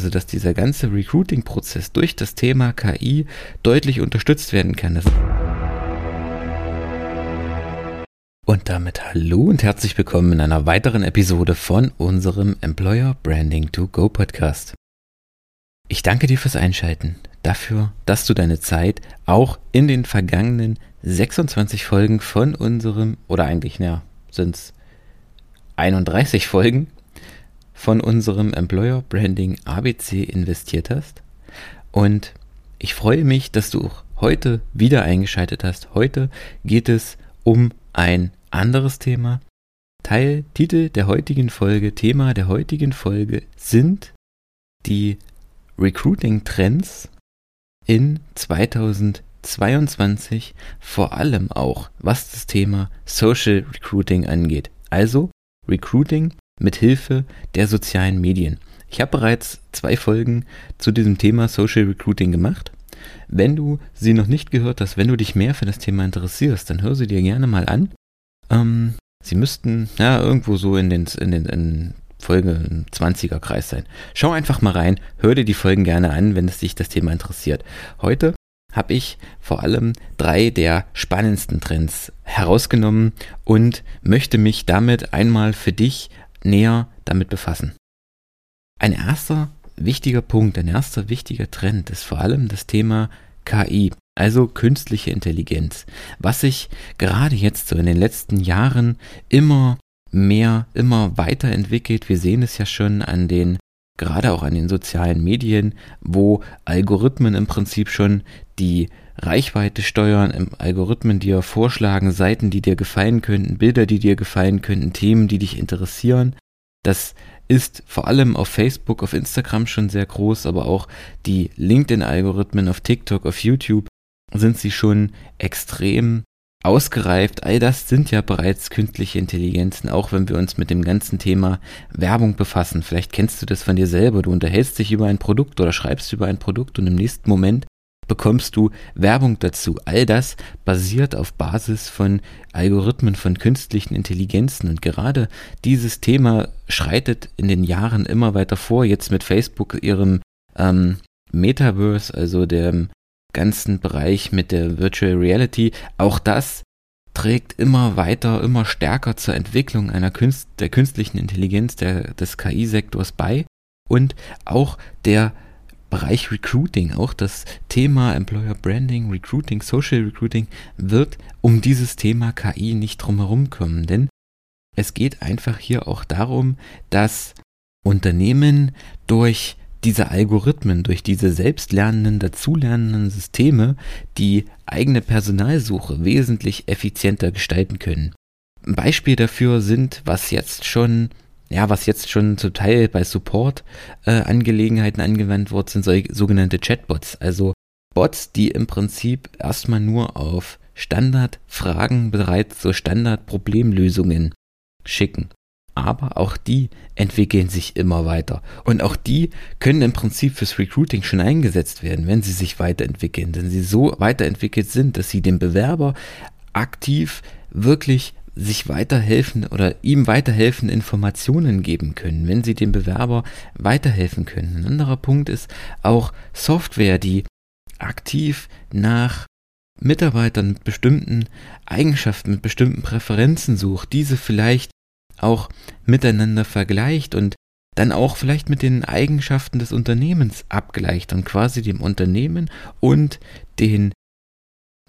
Also dass dieser ganze Recruiting-Prozess durch das Thema KI deutlich unterstützt werden kann. Das und damit hallo und herzlich willkommen in einer weiteren Episode von unserem Employer Branding to Go Podcast. Ich danke dir fürs Einschalten, dafür, dass du deine Zeit auch in den vergangenen 26 Folgen von unserem, oder eigentlich, naja, sind es 31 Folgen von unserem Employer Branding ABC investiert hast. Und ich freue mich, dass du auch heute wieder eingeschaltet hast. Heute geht es um ein anderes Thema. Teil, Titel der heutigen Folge, Thema der heutigen Folge sind die Recruiting-Trends in 2022, vor allem auch was das Thema Social Recruiting angeht. Also Recruiting mit Hilfe der sozialen Medien. Ich habe bereits zwei Folgen zu diesem Thema Social Recruiting gemacht. Wenn du sie noch nicht gehört hast, wenn du dich mehr für das Thema interessierst, dann hör sie dir gerne mal an. Ähm, sie müssten ja irgendwo so in den, in den in Folge 20er Kreis sein. Schau einfach mal rein, hör dir die Folgen gerne an, wenn es dich das Thema interessiert. Heute habe ich vor allem drei der spannendsten Trends herausgenommen und möchte mich damit einmal für dich näher damit befassen. Ein erster wichtiger Punkt, ein erster wichtiger Trend ist vor allem das Thema KI, also künstliche Intelligenz, was sich gerade jetzt so in den letzten Jahren immer mehr, immer weiterentwickelt. Wir sehen es ja schon an den, gerade auch an den sozialen Medien, wo Algorithmen im Prinzip schon die Reichweite steuern, Algorithmen dir vorschlagen, Seiten, die dir gefallen könnten, Bilder, die dir gefallen könnten, Themen, die dich interessieren. Das ist vor allem auf Facebook, auf Instagram schon sehr groß, aber auch die LinkedIn-Algorithmen auf TikTok, auf YouTube sind sie schon extrem ausgereift. All das sind ja bereits künstliche Intelligenzen, auch wenn wir uns mit dem ganzen Thema Werbung befassen. Vielleicht kennst du das von dir selber. Du unterhältst dich über ein Produkt oder schreibst über ein Produkt und im nächsten Moment bekommst du Werbung dazu. All das basiert auf Basis von Algorithmen, von künstlichen Intelligenzen. Und gerade dieses Thema schreitet in den Jahren immer weiter vor. Jetzt mit Facebook, ihrem ähm, Metaverse, also dem ganzen Bereich mit der Virtual Reality. Auch das trägt immer weiter, immer stärker zur Entwicklung einer Künst, der künstlichen Intelligenz der, des KI-Sektors bei und auch der Bereich Recruiting, auch das Thema Employer Branding, Recruiting, Social Recruiting wird um dieses Thema KI nicht drumherum kommen, denn es geht einfach hier auch darum, dass Unternehmen durch diese Algorithmen, durch diese selbstlernenden, dazulernenden Systeme die eigene Personalsuche wesentlich effizienter gestalten können. Ein Beispiel dafür sind, was jetzt schon ja, was jetzt schon zum Teil bei Support-Angelegenheiten äh, angewendet wird, sind solche, sogenannte Chatbots. Also Bots, die im Prinzip erstmal nur auf Standardfragen bereits so Standardproblemlösungen schicken. Aber auch die entwickeln sich immer weiter. Und auch die können im Prinzip fürs Recruiting schon eingesetzt werden, wenn sie sich weiterentwickeln. Wenn sie so weiterentwickelt sind, dass sie dem Bewerber aktiv wirklich sich weiterhelfen oder ihm weiterhelfen Informationen geben können, wenn sie dem Bewerber weiterhelfen können. Ein anderer Punkt ist auch Software, die aktiv nach Mitarbeitern mit bestimmten Eigenschaften, mit bestimmten Präferenzen sucht, diese vielleicht auch miteinander vergleicht und dann auch vielleicht mit den Eigenschaften des Unternehmens abgleicht und quasi dem Unternehmen und den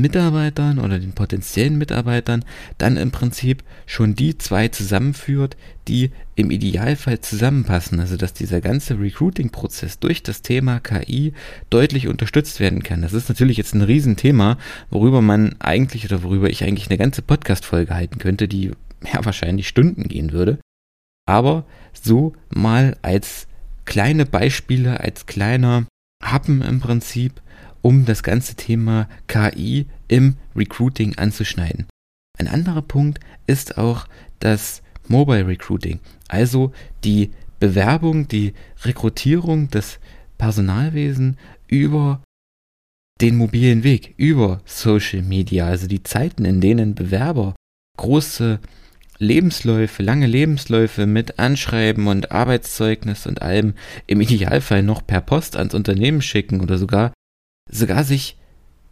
Mitarbeitern oder den potenziellen Mitarbeitern dann im Prinzip schon die zwei zusammenführt, die im Idealfall zusammenpassen. Also dass dieser ganze Recruiting-Prozess durch das Thema KI deutlich unterstützt werden kann. Das ist natürlich jetzt ein Riesenthema, worüber man eigentlich oder worüber ich eigentlich eine ganze Podcast-Folge halten könnte, die ja wahrscheinlich Stunden gehen würde. Aber so mal als kleine Beispiele, als kleiner Happen im Prinzip, um das ganze Thema KI im Recruiting anzuschneiden. Ein anderer Punkt ist auch das Mobile Recruiting, also die Bewerbung, die Rekrutierung des Personalwesen über den mobilen Weg, über Social Media, also die Zeiten, in denen Bewerber große Lebensläufe, lange Lebensläufe mit Anschreiben und Arbeitszeugnis und allem im Idealfall noch per Post ans Unternehmen schicken oder sogar, sogar sich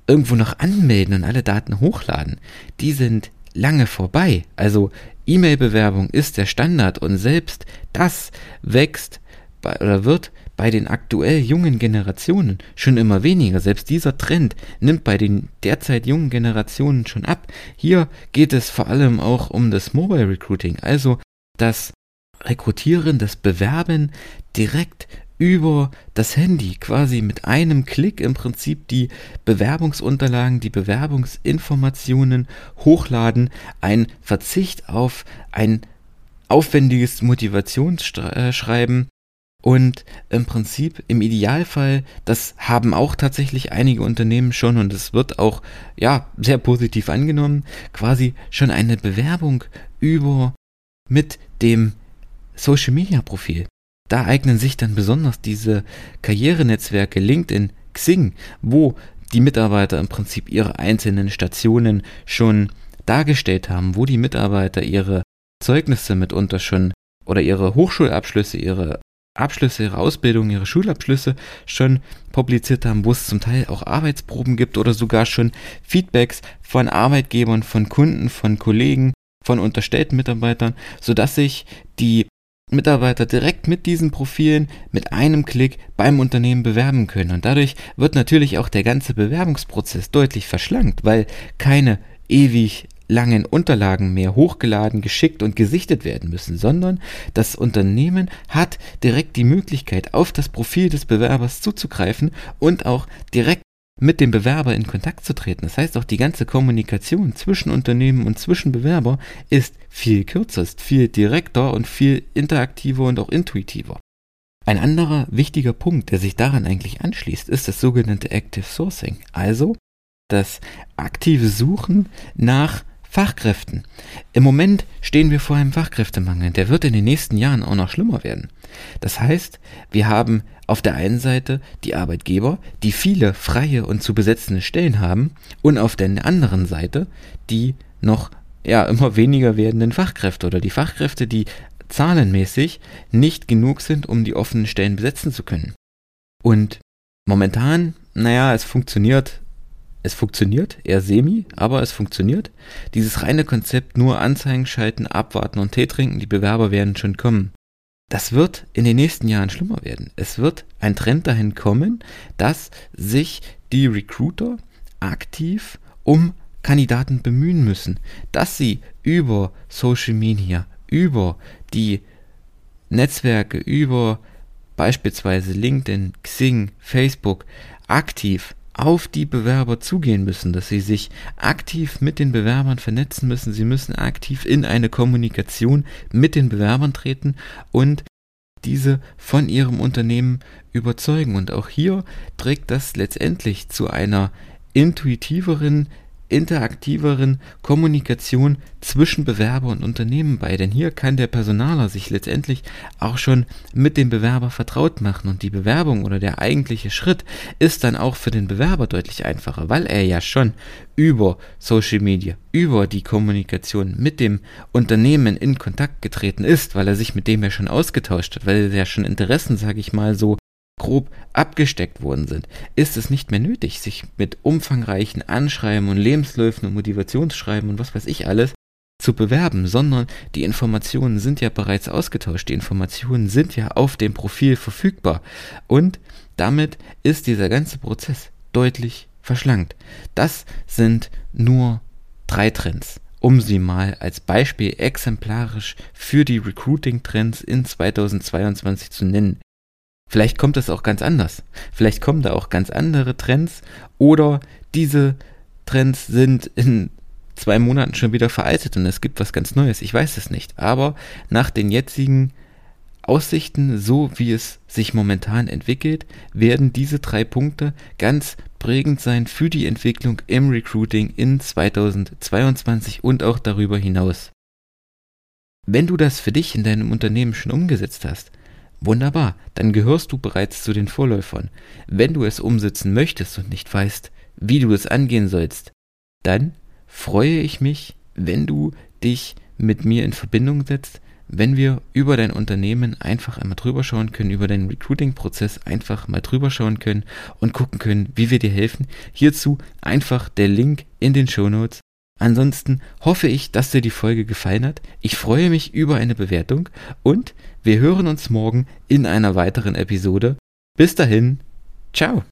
irgendwo noch anmelden und alle Daten hochladen, die sind lange vorbei. Also E-Mail-Bewerbung ist der Standard und selbst das wächst bei, oder wird bei den aktuell jungen Generationen schon immer weniger. Selbst dieser Trend nimmt bei den derzeit jungen Generationen schon ab. Hier geht es vor allem auch um das Mobile Recruiting, also das Rekrutieren, das Bewerben direkt über das Handy quasi mit einem Klick im Prinzip die Bewerbungsunterlagen, die Bewerbungsinformationen hochladen, ein Verzicht auf ein aufwendiges Motivationsschreiben und im Prinzip im Idealfall, das haben auch tatsächlich einige Unternehmen schon und es wird auch ja sehr positiv angenommen, quasi schon eine Bewerbung über mit dem Social Media Profil. Da eignen sich dann besonders diese Karrierenetzwerke LinkedIn, Xing, wo die Mitarbeiter im Prinzip ihre einzelnen Stationen schon dargestellt haben, wo die Mitarbeiter ihre Zeugnisse mitunter schon oder ihre Hochschulabschlüsse, ihre Abschlüsse, ihre Ausbildung, ihre Schulabschlüsse schon publiziert haben, wo es zum Teil auch Arbeitsproben gibt oder sogar schon Feedbacks von Arbeitgebern, von Kunden, von Kollegen, von unterstellten Mitarbeitern, sodass sich die Mitarbeiter direkt mit diesen Profilen mit einem Klick beim Unternehmen bewerben können. Und dadurch wird natürlich auch der ganze Bewerbungsprozess deutlich verschlankt, weil keine ewig langen Unterlagen mehr hochgeladen, geschickt und gesichtet werden müssen, sondern das Unternehmen hat direkt die Möglichkeit, auf das Profil des Bewerbers zuzugreifen und auch direkt mit dem Bewerber in Kontakt zu treten. Das heißt auch die ganze Kommunikation zwischen Unternehmen und zwischen Bewerber ist viel kürzer, ist viel direkter und viel interaktiver und auch intuitiver. Ein anderer wichtiger Punkt, der sich daran eigentlich anschließt, ist das sogenannte Active Sourcing, also das aktive Suchen nach Fachkräften. Im Moment stehen wir vor einem Fachkräftemangel, der wird in den nächsten Jahren auch noch schlimmer werden. Das heißt, wir haben auf der einen Seite die Arbeitgeber, die viele freie und zu besetzende Stellen haben, und auf der anderen Seite die noch ja, immer weniger werdenden Fachkräfte oder die Fachkräfte, die zahlenmäßig nicht genug sind, um die offenen Stellen besetzen zu können. Und momentan, naja, es funktioniert es funktioniert, eher semi, aber es funktioniert. Dieses reine Konzept nur Anzeigen schalten, abwarten und Tee trinken, die Bewerber werden schon kommen. Das wird in den nächsten Jahren schlimmer werden. Es wird ein Trend dahin kommen, dass sich die Recruiter aktiv um Kandidaten bemühen müssen, dass sie über Social Media, über die Netzwerke, über beispielsweise LinkedIn, Xing, Facebook aktiv auf die Bewerber zugehen müssen, dass sie sich aktiv mit den Bewerbern vernetzen müssen, sie müssen aktiv in eine Kommunikation mit den Bewerbern treten und diese von ihrem Unternehmen überzeugen. Und auch hier trägt das letztendlich zu einer intuitiveren, interaktiveren Kommunikation zwischen Bewerber und Unternehmen bei. Denn hier kann der Personaler sich letztendlich auch schon mit dem Bewerber vertraut machen und die Bewerbung oder der eigentliche Schritt ist dann auch für den Bewerber deutlich einfacher, weil er ja schon über Social Media, über die Kommunikation mit dem Unternehmen in Kontakt getreten ist, weil er sich mit dem ja schon ausgetauscht hat, weil er ja schon Interessen, sage ich mal so, grob abgesteckt worden sind, ist es nicht mehr nötig, sich mit umfangreichen Anschreiben und Lebensläufen und Motivationsschreiben und was weiß ich alles zu bewerben, sondern die Informationen sind ja bereits ausgetauscht, die Informationen sind ja auf dem Profil verfügbar und damit ist dieser ganze Prozess deutlich verschlankt. Das sind nur drei Trends, um sie mal als Beispiel exemplarisch für die Recruiting-Trends in 2022 zu nennen. Vielleicht kommt es auch ganz anders. Vielleicht kommen da auch ganz andere Trends oder diese Trends sind in zwei Monaten schon wieder veraltet und es gibt was ganz Neues. Ich weiß es nicht. Aber nach den jetzigen Aussichten, so wie es sich momentan entwickelt, werden diese drei Punkte ganz prägend sein für die Entwicklung im Recruiting in 2022 und auch darüber hinaus. Wenn du das für dich in deinem Unternehmen schon umgesetzt hast, Wunderbar, dann gehörst du bereits zu den Vorläufern. Wenn du es umsetzen möchtest und nicht weißt, wie du es angehen sollst, dann freue ich mich, wenn du dich mit mir in Verbindung setzt, wenn wir über dein Unternehmen einfach einmal drüber schauen können, über deinen Recruiting-Prozess einfach mal drüber schauen können und gucken können, wie wir dir helfen. Hierzu einfach der Link in den Show Notes. Ansonsten hoffe ich, dass dir die Folge gefallen hat. Ich freue mich über eine Bewertung und wir hören uns morgen in einer weiteren Episode. Bis dahin, ciao.